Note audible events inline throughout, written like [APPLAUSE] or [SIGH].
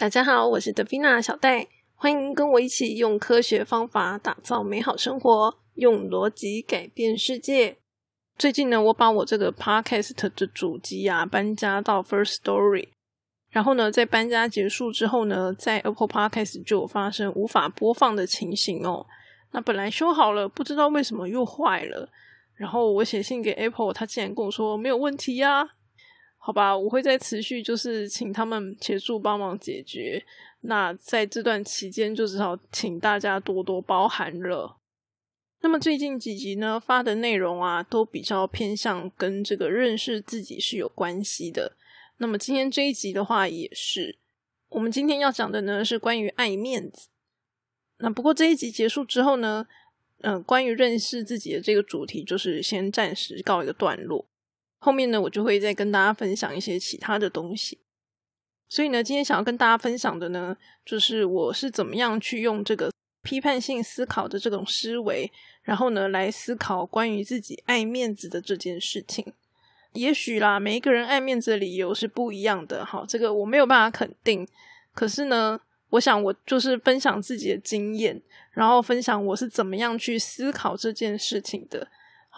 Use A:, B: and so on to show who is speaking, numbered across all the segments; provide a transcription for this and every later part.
A: 大家好，我是德菲娜小戴，欢迎跟我一起用科学方法打造美好生活，用逻辑改变世界。最近呢，我把我这个 podcast 的主机啊搬家到 First Story，然后呢，在搬家结束之后呢，在 Apple Podcast 就发生无法播放的情形哦。那本来修好了，不知道为什么又坏了。然后我写信给 Apple，他竟然跟我说没有问题呀。好吧，我会再持续，就是请他们协助帮忙解决。那在这段期间，就只好请大家多多包涵了。那么最近几集呢发的内容啊，都比较偏向跟这个认识自己是有关系的。那么今天这一集的话，也是我们今天要讲的呢，是关于爱面子。那不过这一集结束之后呢，嗯，关于认识自己的这个主题，就是先暂时告一个段落。后面呢，我就会再跟大家分享一些其他的东西。所以呢，今天想要跟大家分享的呢，就是我是怎么样去用这个批判性思考的这种思维，然后呢，来思考关于自己爱面子的这件事情。也许啦，每一个人爱面子的理由是不一样的，哈，这个我没有办法肯定。可是呢，我想我就是分享自己的经验，然后分享我是怎么样去思考这件事情的。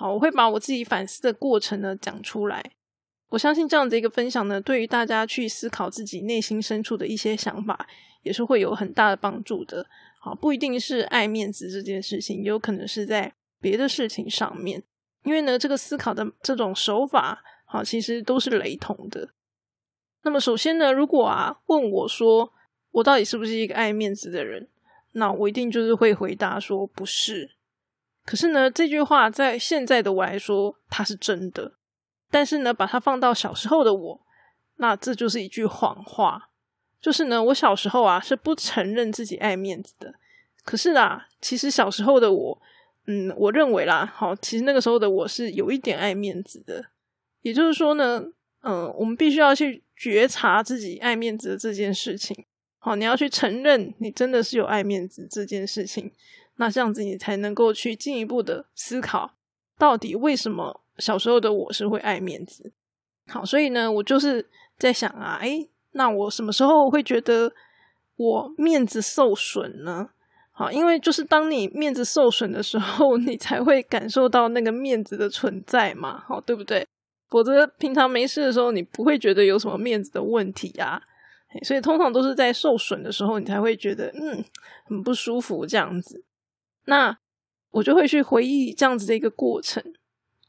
A: 好，我会把我自己反思的过程呢讲出来。我相信这样的一个分享呢，对于大家去思考自己内心深处的一些想法，也是会有很大的帮助的。好，不一定是爱面子这件事情，有可能是在别的事情上面。因为呢，这个思考的这种手法，好，其实都是雷同的。那么，首先呢，如果啊问我说，我到底是不是一个爱面子的人？那我一定就是会回答说，不是。可是呢，这句话在现在的我来说，它是真的。但是呢，把它放到小时候的我，那这就是一句谎话。就是呢，我小时候啊是不承认自己爱面子的。可是啊，其实小时候的我，嗯，我认为啦，好，其实那个时候的我是有一点爱面子的。也就是说呢，嗯，我们必须要去觉察自己爱面子的这件事情。好，你要去承认你真的是有爱面子这件事情。那这样子你才能够去进一步的思考，到底为什么小时候的我是会爱面子？好，所以呢，我就是在想啊，诶，那我什么时候会觉得我面子受损呢？好，因为就是当你面子受损的时候，[LAUGHS] 你才会感受到那个面子的存在嘛，好，对不对？否则平常没事的时候，你不会觉得有什么面子的问题啊。所以通常都是在受损的时候，你才会觉得嗯很不舒服这样子。那我就会去回忆这样子的一个过程，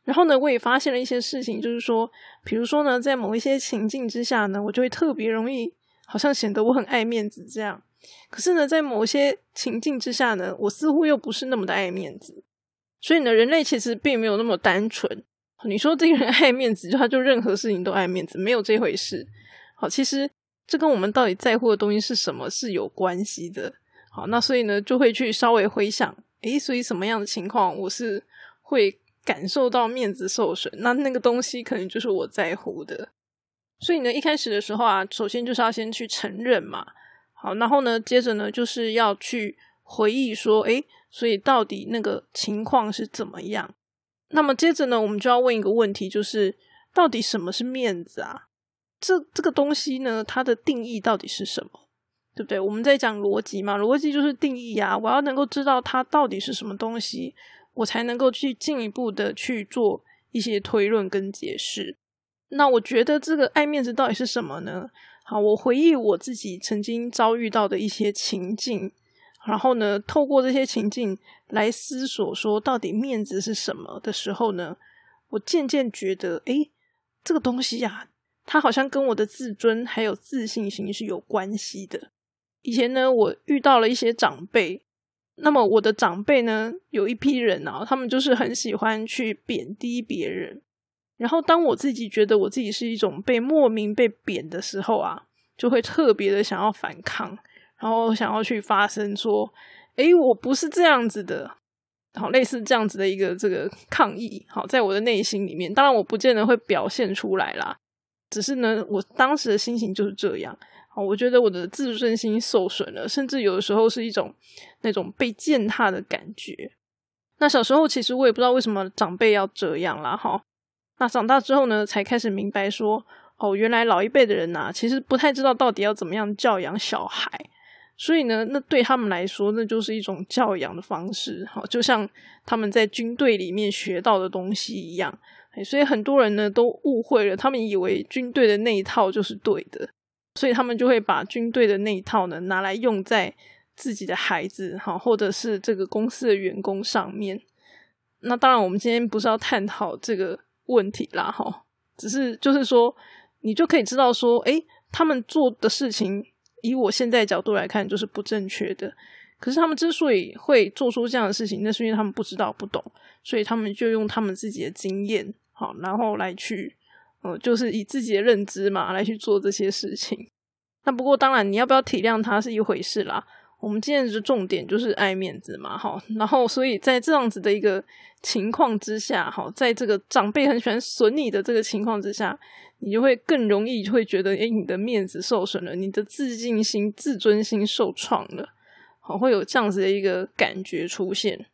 A: 然后呢，我也发现了一些事情，就是说，比如说呢，在某一些情境之下呢，我就会特别容易，好像显得我很爱面子这样。可是呢，在某些情境之下呢，我似乎又不是那么的爱面子。所以呢，人类其实并没有那么单纯。你说这个人爱面子，就他就任何事情都爱面子，没有这回事。好，其实这跟我们到底在乎的东西是什么是有关系的。好，那所以呢，就会去稍微回想，诶，所以什么样的情况我是会感受到面子受损？那那个东西可能就是我在乎的。所以呢，一开始的时候啊，首先就是要先去承认嘛。好，然后呢，接着呢，就是要去回忆说，诶，所以到底那个情况是怎么样？那么接着呢，我们就要问一个问题，就是到底什么是面子啊？这这个东西呢，它的定义到底是什么？对不对？我们在讲逻辑嘛，逻辑就是定义啊。我要能够知道它到底是什么东西，我才能够去进一步的去做一些推论跟解释。那我觉得这个爱面子到底是什么呢？好，我回忆我自己曾经遭遇到的一些情境，然后呢，透过这些情境来思索说到底面子是什么的时候呢，我渐渐觉得，诶，这个东西呀，它好像跟我的自尊还有自信心是有关系的。以前呢，我遇到了一些长辈，那么我的长辈呢，有一批人啊，他们就是很喜欢去贬低别人。然后当我自己觉得我自己是一种被莫名被贬的时候啊，就会特别的想要反抗，然后想要去发声说：“诶，我不是这样子的。”好，类似这样子的一个这个抗议。好，在我的内心里面，当然我不见得会表现出来啦，只是呢，我当时的心情就是这样。哦我觉得我的自尊心受损了，甚至有的时候是一种那种被践踏的感觉。那小时候其实我也不知道为什么长辈要这样啦，哈。那长大之后呢，才开始明白说，哦，原来老一辈的人呐，其实不太知道到底要怎么样教养小孩，所以呢，那对他们来说，那就是一种教养的方式，好，就像他们在军队里面学到的东西一样。所以很多人呢都误会了，他们以为军队的那一套就是对的，所以他们就会把军队的那一套呢拿来用在自己的孩子，哈，或者是这个公司的员工上面。那当然，我们今天不是要探讨这个问题啦，哈，只是就是说。你就可以知道说，诶，他们做的事情，以我现在角度来看，就是不正确的。可是他们之所以会做出这样的事情，那是因为他们不知道、不懂，所以他们就用他们自己的经验，好，然后来去，呃，就是以自己的认知嘛，来去做这些事情。那不过，当然你要不要体谅他是一回事啦。我们今天的重点就是爱面子嘛，哈，然后所以在这样子的一个情况之下，哈，在这个长辈很喜欢损你的这个情况之下，你就会更容易会觉得，诶，你的面子受损了，你的自信心、自尊心受创了，好，会有这样子的一个感觉出现。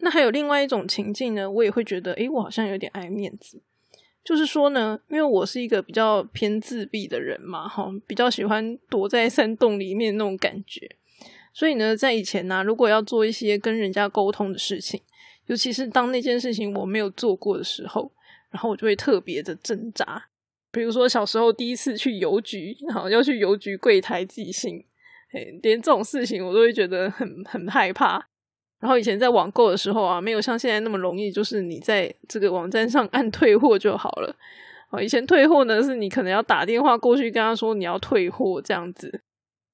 A: 那还有另外一种情境呢，我也会觉得，诶，我好像有点爱面子。就是说呢，因为我是一个比较偏自闭的人嘛，哈，比较喜欢躲在山洞里面那种感觉。所以呢，在以前呢，如果要做一些跟人家沟通的事情，尤其是当那件事情我没有做过的时候，然后我就会特别的挣扎。比如说小时候第一次去邮局，然后要去邮局柜台寄信，连这种事情我都会觉得很很害怕。然后以前在网购的时候啊，没有像现在那么容易，就是你在这个网站上按退货就好了。哦，以前退货呢，是你可能要打电话过去跟他说你要退货这样子。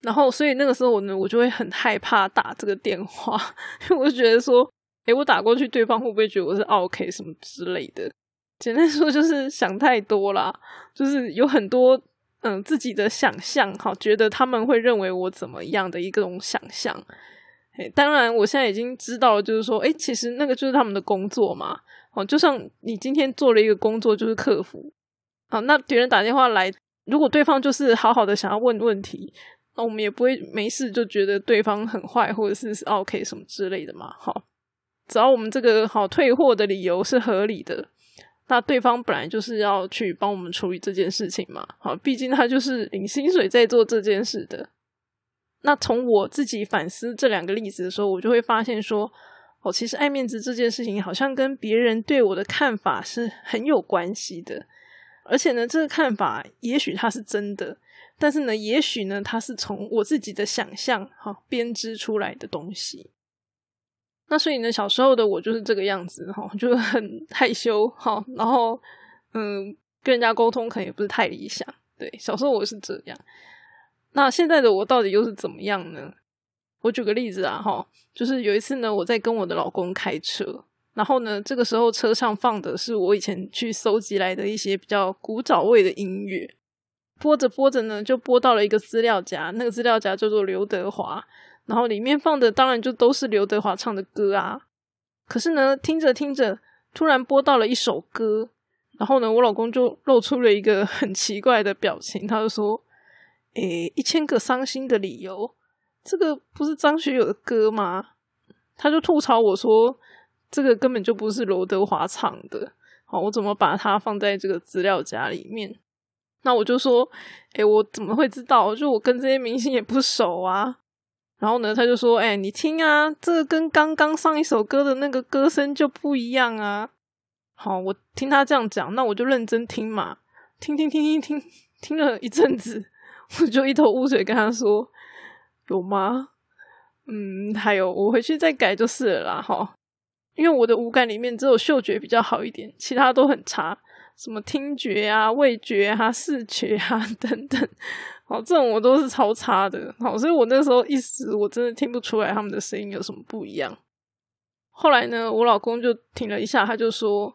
A: 然后，所以那个时候呢，我就会很害怕打这个电话，[LAUGHS] 因为我就觉得说，诶，我打过去，对方会不会觉得我是 OK 什么之类的？简单说就是想太多啦，就是有很多嗯自己的想象，哈，觉得他们会认为我怎么样的一种想象。当然我现在已经知道，就是说，诶，其实那个就是他们的工作嘛。哦，就像你今天做了一个工作，就是客服，啊，那别人打电话来，如果对方就是好好的想要问问题。那我们也不会没事就觉得对方很坏，或者是 OK 什么之类的嘛。好，只要我们这个好退货的理由是合理的，那对方本来就是要去帮我们处理这件事情嘛。好，毕竟他就是领薪水在做这件事的。那从我自己反思这两个例子的时候，我就会发现说，哦，其实爱面子这件事情好像跟别人对我的看法是很有关系的，而且呢，这个看法也许它是真的。但是呢，也许呢，它是从我自己的想象哈编织出来的东西。那所以呢，小时候的我就是这个样子哈，就很害羞哈，然后嗯，跟人家沟通可能也不是太理想。对，小时候我是这样。那现在的我到底又是怎么样呢？我举个例子啊哈，就是有一次呢，我在跟我的老公开车，然后呢，这个时候车上放的是我以前去搜集来的一些比较古早味的音乐。播着播着呢，就播到了一个资料夹，那个资料夹叫做刘德华，然后里面放的当然就都是刘德华唱的歌啊。可是呢，听着听着，突然播到了一首歌，然后呢，我老公就露出了一个很奇怪的表情，他就说：“诶，一千个伤心的理由，这个不是张学友的歌吗？”他就吐槽我说：“这个根本就不是刘德华唱的，好，我怎么把它放在这个资料夹里面？”那我就说，哎，我怎么会知道？就我跟这些明星也不熟啊。然后呢，他就说，哎，你听啊，这个跟刚刚上一首歌的那个歌声就不一样啊。好，我听他这样讲，那我就认真听嘛，听听听听听，听了一阵子，我就一头雾水，跟他说，有吗？嗯，还有，我回去再改就是了啦。哈，因为我的五感里面只有嗅觉比较好一点，其他都很差。什么听觉啊、味觉啊、视觉啊 [LAUGHS] 等等，好，这种我都是超差的。好，所以我那时候一时我真的听不出来他们的声音有什么不一样。后来呢，我老公就停了一下，他就说：“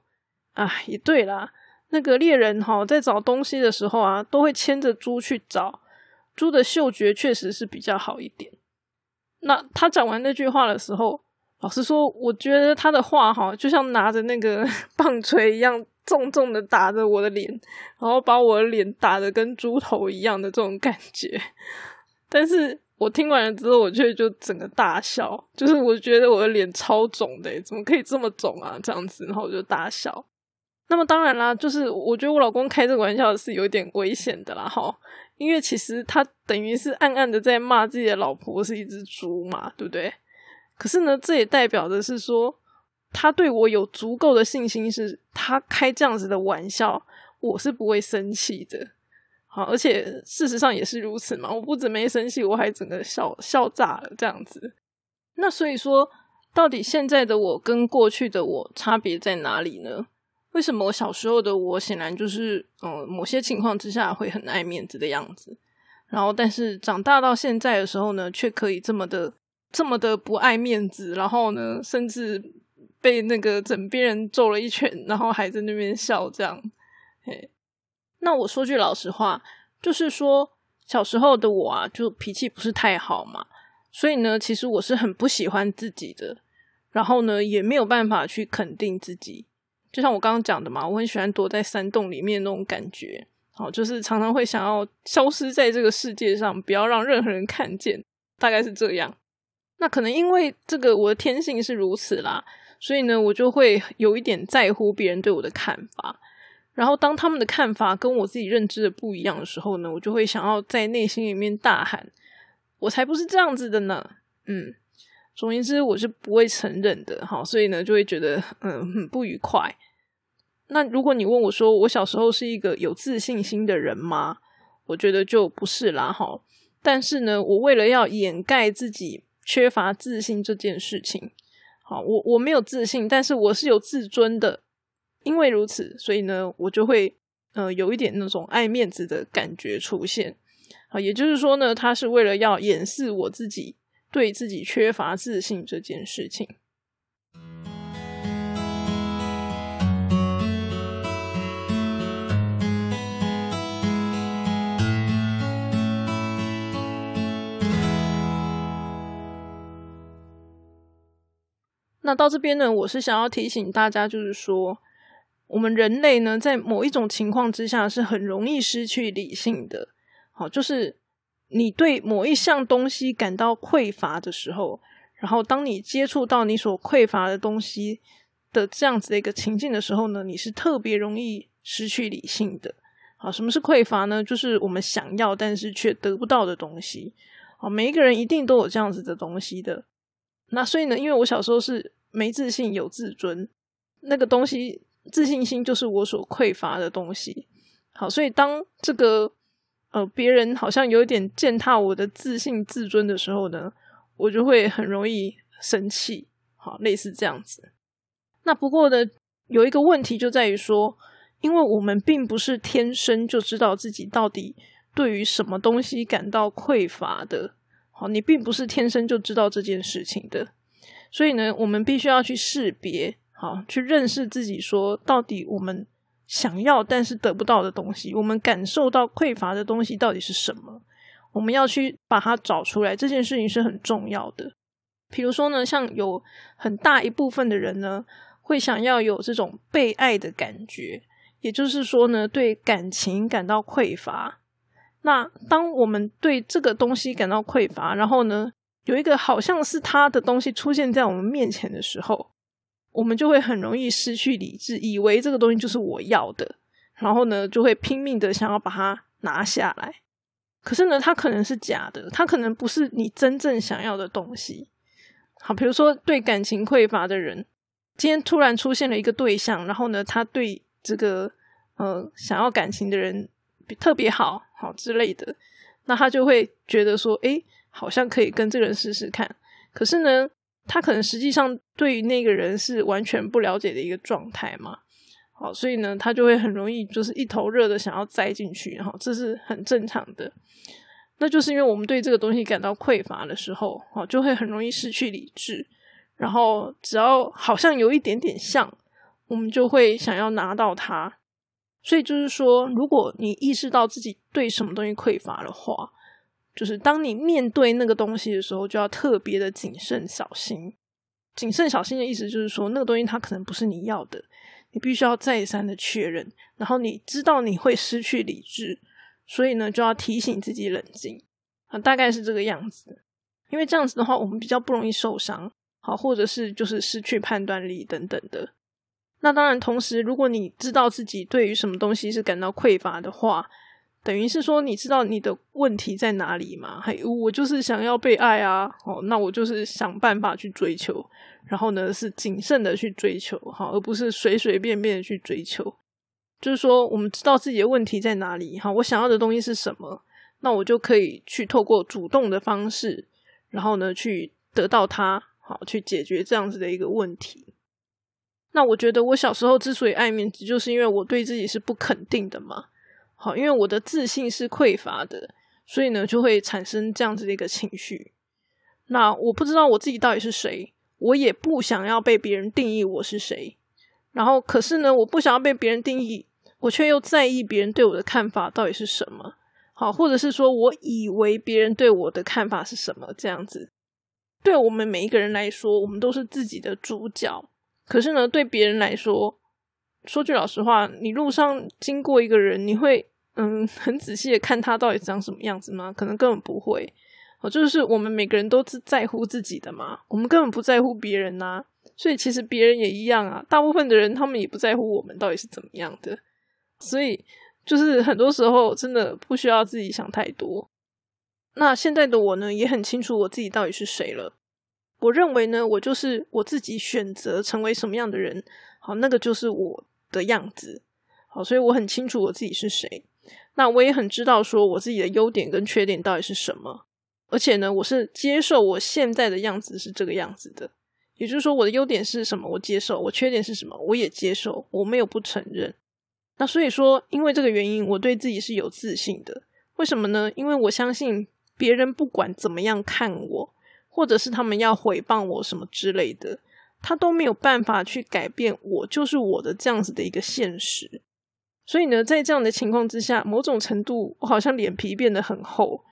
A: 啊，也对啦，那个猎人哈在找东西的时候啊，都会牵着猪去找，猪的嗅觉确实是比较好一点。”那他讲完那句话的时候，老实说，我觉得他的话哈，就像拿着那个 [LAUGHS] 棒槌一样。重重的打着我的脸，然后把我的脸打的跟猪头一样的这种感觉，但是我听完了之后，我却就整个大笑，就是我觉得我的脸超肿的，怎么可以这么肿啊？这样子，然后我就大笑。那么当然啦，就是我觉得我老公开这个玩笑是有点危险的啦，哈，因为其实他等于是暗暗的在骂自己的老婆是一只猪嘛，对不对？可是呢，这也代表的是说，他对我有足够的信心，是他开这样子的玩笑，我是不会生气的。好，而且事实上也是如此嘛，我不止没生气，我还整个笑笑炸了这样子。那所以说，到底现在的我跟过去的我差别在哪里呢？为什么我小时候的我显然就是，嗯，某些情况之下会很爱面子的样子，然后但是长大到现在的时候呢，却可以这么的。这么的不爱面子，然后呢，甚至被那个枕边人揍了一拳，然后还在那边笑，这样。嘿，那我说句老实话，就是说小时候的我啊，就脾气不是太好嘛，所以呢，其实我是很不喜欢自己的，然后呢，也没有办法去肯定自己。就像我刚刚讲的嘛，我很喜欢躲在山洞里面那种感觉，好，就是常常会想要消失在这个世界上，不要让任何人看见，大概是这样。那可能因为这个我的天性是如此啦，所以呢，我就会有一点在乎别人对我的看法。然后当他们的看法跟我自己认知的不一样的时候呢，我就会想要在内心里面大喊：“我才不是这样子的呢！”嗯，总言之，我是不会承认的。好，所以呢，就会觉得嗯很不愉快。那如果你问我说，我小时候是一个有自信心的人吗？我觉得就不是啦。哈，但是呢，我为了要掩盖自己。缺乏自信这件事情，好，我我没有自信，但是我是有自尊的。因为如此，所以呢，我就会呃有一点那种爱面子的感觉出现。啊，也就是说呢，他是为了要掩饰我自己对自己缺乏自信这件事情。那到这边呢，我是想要提醒大家，就是说，我们人类呢，在某一种情况之下是很容易失去理性的。好，就是你对某一项东西感到匮乏的时候，然后当你接触到你所匮乏的东西的这样子的一个情境的时候呢，你是特别容易失去理性的。好，什么是匮乏呢？就是我们想要但是却得不到的东西。好，每一个人一定都有这样子的东西的。那所以呢，因为我小时候是没自信有自尊，那个东西自信心就是我所匮乏的东西。好，所以当这个呃别人好像有一点践踏我的自信自尊的时候呢，我就会很容易生气。好，类似这样子。那不过呢，有一个问题就在于说，因为我们并不是天生就知道自己到底对于什么东西感到匮乏的。好，你并不是天生就知道这件事情的，所以呢，我们必须要去识别，好，去认识自己，说到底我们想要但是得不到的东西，我们感受到匮乏的东西到底是什么？我们要去把它找出来，这件事情是很重要的。比如说呢，像有很大一部分的人呢，会想要有这种被爱的感觉，也就是说呢，对感情感到匮乏。那当我们对这个东西感到匮乏，然后呢，有一个好像是他的东西出现在我们面前的时候，我们就会很容易失去理智，以为这个东西就是我要的，然后呢，就会拼命的想要把它拿下来。可是呢，它可能是假的，它可能不是你真正想要的东西。好，比如说对感情匮乏的人，今天突然出现了一个对象，然后呢，他对这个呃想要感情的人。特别好好之类的，那他就会觉得说，哎，好像可以跟这个人试试看。可是呢，他可能实际上对于那个人是完全不了解的一个状态嘛。好，所以呢，他就会很容易就是一头热的想要栽进去，哈，这是很正常的。那就是因为我们对这个东西感到匮乏的时候，哦，就会很容易失去理智。然后只要好像有一点点像，我们就会想要拿到它。所以就是说，如果你意识到自己对什么东西匮乏的话，就是当你面对那个东西的时候，就要特别的谨慎小心。谨慎小心的意思就是说，那个东西它可能不是你要的，你必须要再三的确认。然后你知道你会失去理智，所以呢，就要提醒自己冷静啊，大概是这个样子。因为这样子的话，我们比较不容易受伤，好，或者是就是失去判断力等等的。那当然，同时如果你知道自己对于什么东西是感到匮乏的话，等于是说你知道你的问题在哪里嘛？嘿，我就是想要被爱啊！哦，那我就是想办法去追求，然后呢是谨慎的去追求，哈，而不是随随便便的去追求。就是说，我们知道自己的问题在哪里，哈，我想要的东西是什么，那我就可以去透过主动的方式，然后呢去得到它，好去解决这样子的一个问题。那我觉得我小时候之所以爱面子，就是因为我对自己是不肯定的嘛。好，因为我的自信是匮乏的，所以呢就会产生这样子的一个情绪。那我不知道我自己到底是谁，我也不想要被别人定义我是谁。然后，可是呢，我不想要被别人定义，我却又在意别人对我的看法到底是什么。好，或者是说我以为别人对我的看法是什么这样子。对我们每一个人来说，我们都是自己的主角。可是呢，对别人来说，说句老实话，你路上经过一个人，你会嗯很仔细的看他到底长什么样子吗？可能根本不会。哦，就是我们每个人都是在乎自己的嘛，我们根本不在乎别人呐。所以其实别人也一样啊，大部分的人他们也不在乎我们到底是怎么样的。所以就是很多时候真的不需要自己想太多。那现在的我呢，也很清楚我自己到底是谁了。我认为呢，我就是我自己选择成为什么样的人，好，那个就是我的样子，好，所以我很清楚我自己是谁。那我也很知道说我自己的优点跟缺点到底是什么，而且呢，我是接受我现在的样子是这个样子的。也就是说，我的优点是什么，我接受；我缺点是什么，我也接受，我没有不承认。那所以说，因为这个原因，我对自己是有自信的。为什么呢？因为我相信别人不管怎么样看我。或者是他们要诽谤我什么之类的，他都没有办法去改变我就是我的这样子的一个现实。所以呢，在这样的情况之下，某种程度我好像脸皮变得很厚，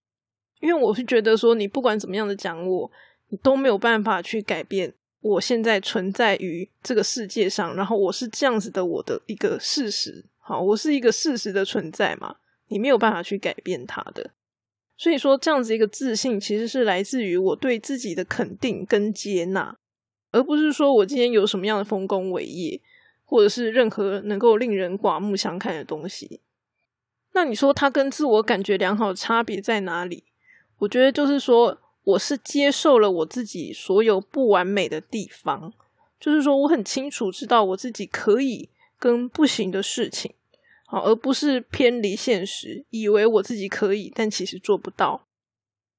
A: 因为我是觉得说，你不管怎么样的讲我，你都没有办法去改变我现在存在于这个世界上，然后我是这样子的我的一个事实。好，我是一个事实的存在嘛，你没有办法去改变它的。所以说，这样子一个自信，其实是来自于我对自己的肯定跟接纳，而不是说我今天有什么样的丰功伟业，或者是任何能够令人刮目相看的东西。那你说它跟自我感觉良好的差别在哪里？我觉得就是说，我是接受了我自己所有不完美的地方，就是说，我很清楚知道我自己可以跟不行的事情。好而不是偏离现实，以为我自己可以，但其实做不到。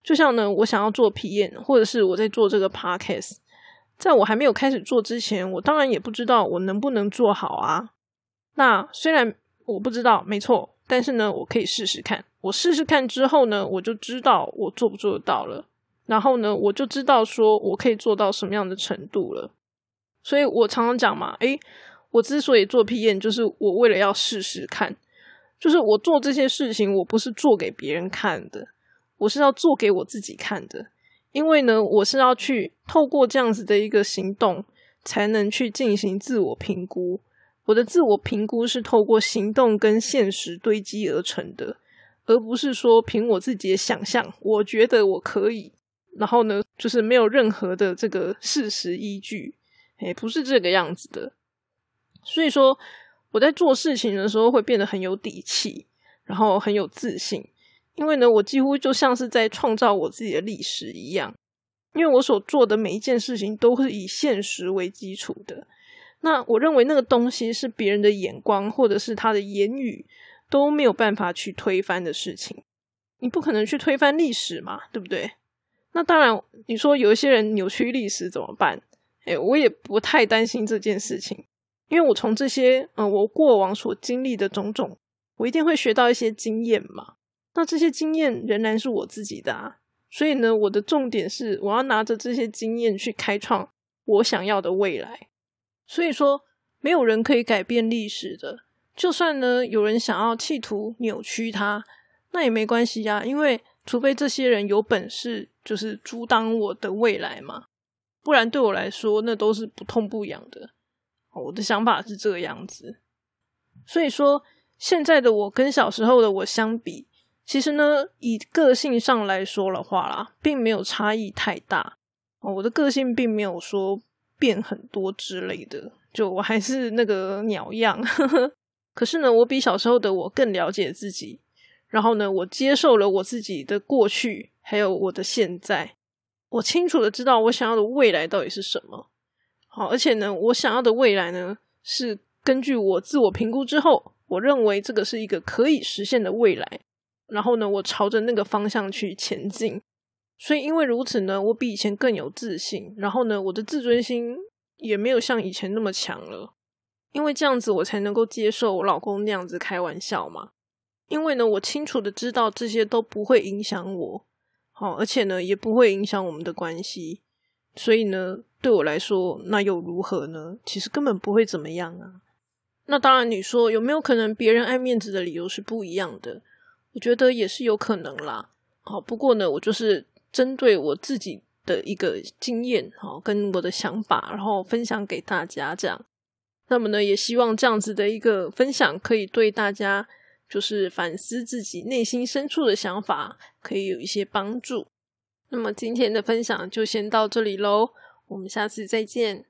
A: 就像呢，我想要做皮验，或者是我在做这个 podcast，在我还没有开始做之前，我当然也不知道我能不能做好啊。那虽然我不知道，没错，但是呢，我可以试试看。我试试看之后呢，我就知道我做不做得到了。然后呢，我就知道说我可以做到什么样的程度了。所以我常常讲嘛，诶。我之所以做 P 验，就是我为了要试试看，就是我做这些事情，我不是做给别人看的，我是要做给我自己看的。因为呢，我是要去透过这样子的一个行动，才能去进行自我评估。我的自我评估是透过行动跟现实堆积而成的，而不是说凭我自己的想象，我觉得我可以，然后呢，就是没有任何的这个事实依据，诶，不是这个样子的。所以说，我在做事情的时候会变得很有底气，然后很有自信，因为呢，我几乎就像是在创造我自己的历史一样。因为我所做的每一件事情都是以现实为基础的。那我认为那个东西是别人的眼光或者是他的言语都没有办法去推翻的事情。你不可能去推翻历史嘛，对不对？那当然，你说有一些人扭曲历史怎么办？哎，我也不太担心这件事情。因为我从这些，嗯，我过往所经历的种种，我一定会学到一些经验嘛。那这些经验仍然是我自己的啊，所以呢，我的重点是我要拿着这些经验去开创我想要的未来。所以说，没有人可以改变历史的，就算呢有人想要企图扭曲它，那也没关系呀。因为除非这些人有本事，就是阻挡我的未来嘛，不然对我来说，那都是不痛不痒的。我的想法是这个样子，所以说现在的我跟小时候的我相比，其实呢，以个性上来说的话啦，并没有差异太大。哦，我的个性并没有说变很多之类的，就我还是那个鸟样。[LAUGHS] 可是呢，我比小时候的我更了解自己。然后呢，我接受了我自己的过去，还有我的现在。我清楚的知道我想要的未来到底是什么。好，而且呢，我想要的未来呢，是根据我自我评估之后，我认为这个是一个可以实现的未来。然后呢，我朝着那个方向去前进。所以因为如此呢，我比以前更有自信。然后呢，我的自尊心也没有像以前那么强了。因为这样子，我才能够接受我老公那样子开玩笑嘛。因为呢，我清楚的知道这些都不会影响我，好，而且呢，也不会影响我们的关系，所以呢，对我来说，那又如何呢？其实根本不会怎么样啊。那当然，你说有没有可能别人爱面子的理由是不一样的？我觉得也是有可能啦。好，不过呢，我就是针对我自己的一个经验，好，跟我的想法，然后分享给大家这样。那么呢，也希望这样子的一个分享可以对大家。就是反思自己内心深处的想法，可以有一些帮助。那么今天的分享就先到这里喽，我们下次再见。